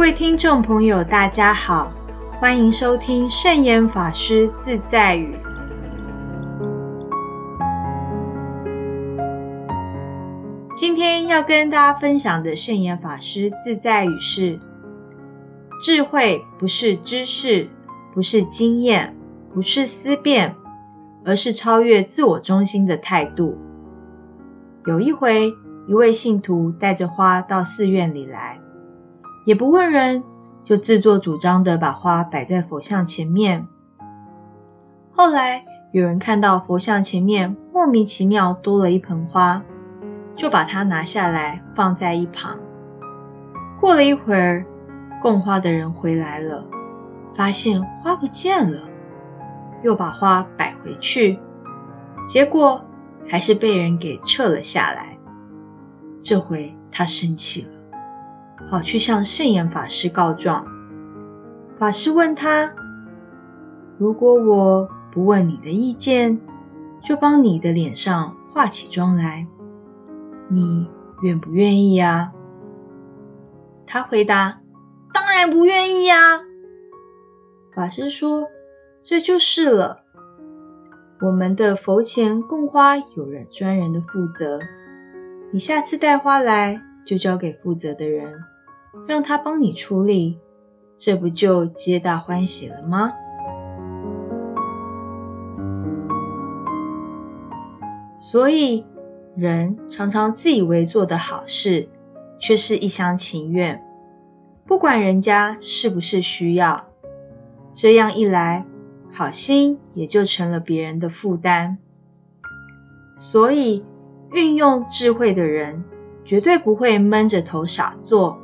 各位听众朋友，大家好，欢迎收听圣严法师自在语。今天要跟大家分享的圣严法师自在语是：智慧不是知识，不是经验，不是思辨，而是超越自我中心的态度。有一回，一位信徒带着花到寺院里来。也不问人，就自作主张的把花摆在佛像前面。后来有人看到佛像前面莫名其妙多了一盆花，就把它拿下来放在一旁。过了一会儿，供花的人回来了，发现花不见了，又把花摆回去，结果还是被人给撤了下来。这回他生气了。跑去向圣严法师告状。法师问他：“如果我不问你的意见，就帮你的脸上化起妆来，你愿不愿意啊？”他回答：“当然不愿意啊。”法师说：“这就是了。我们的佛前供花有人专人的负责，你下次带花来就交给负责的人。”让他帮你出力，这不就皆大欢喜了吗？所以，人常常自以为做的好事，却是一厢情愿，不管人家是不是需要。这样一来，好心也就成了别人的负担。所以，运用智慧的人，绝对不会闷着头傻做。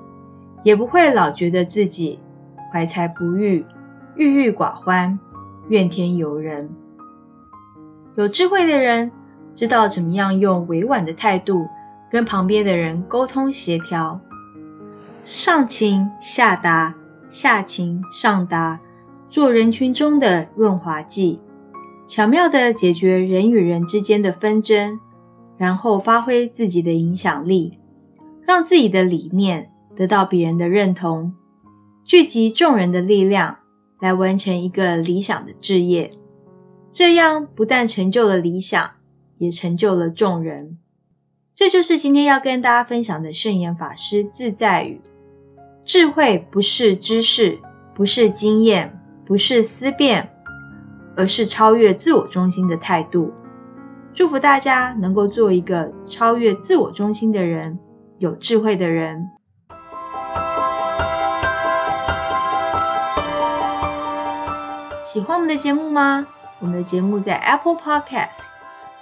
也不会老觉得自己怀才不遇、郁郁寡欢、怨天尤人。有智慧的人知道怎么样用委婉的态度跟旁边的人沟通协调，上情下达，下情上达，做人群中的润滑剂，巧妙的解决人与人之间的纷争，然后发挥自己的影响力，让自己的理念。得到别人的认同，聚集众人的力量来完成一个理想的志业，这样不但成就了理想，也成就了众人。这就是今天要跟大家分享的圣严法师自在语：智慧不是知识，不是经验，不是思辨，而是超越自我中心的态度。祝福大家能够做一个超越自我中心的人，有智慧的人。喜欢我们的节目吗？我们的节目在 Apple Podcast、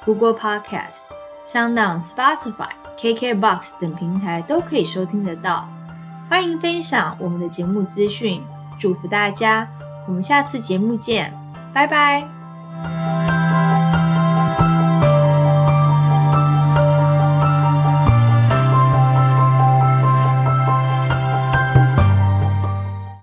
Google Podcast、SoundOn、Spotify、KKBox 等平台都可以收听得到。欢迎分享我们的节目资讯，祝福大家！我们下次节目见，拜拜。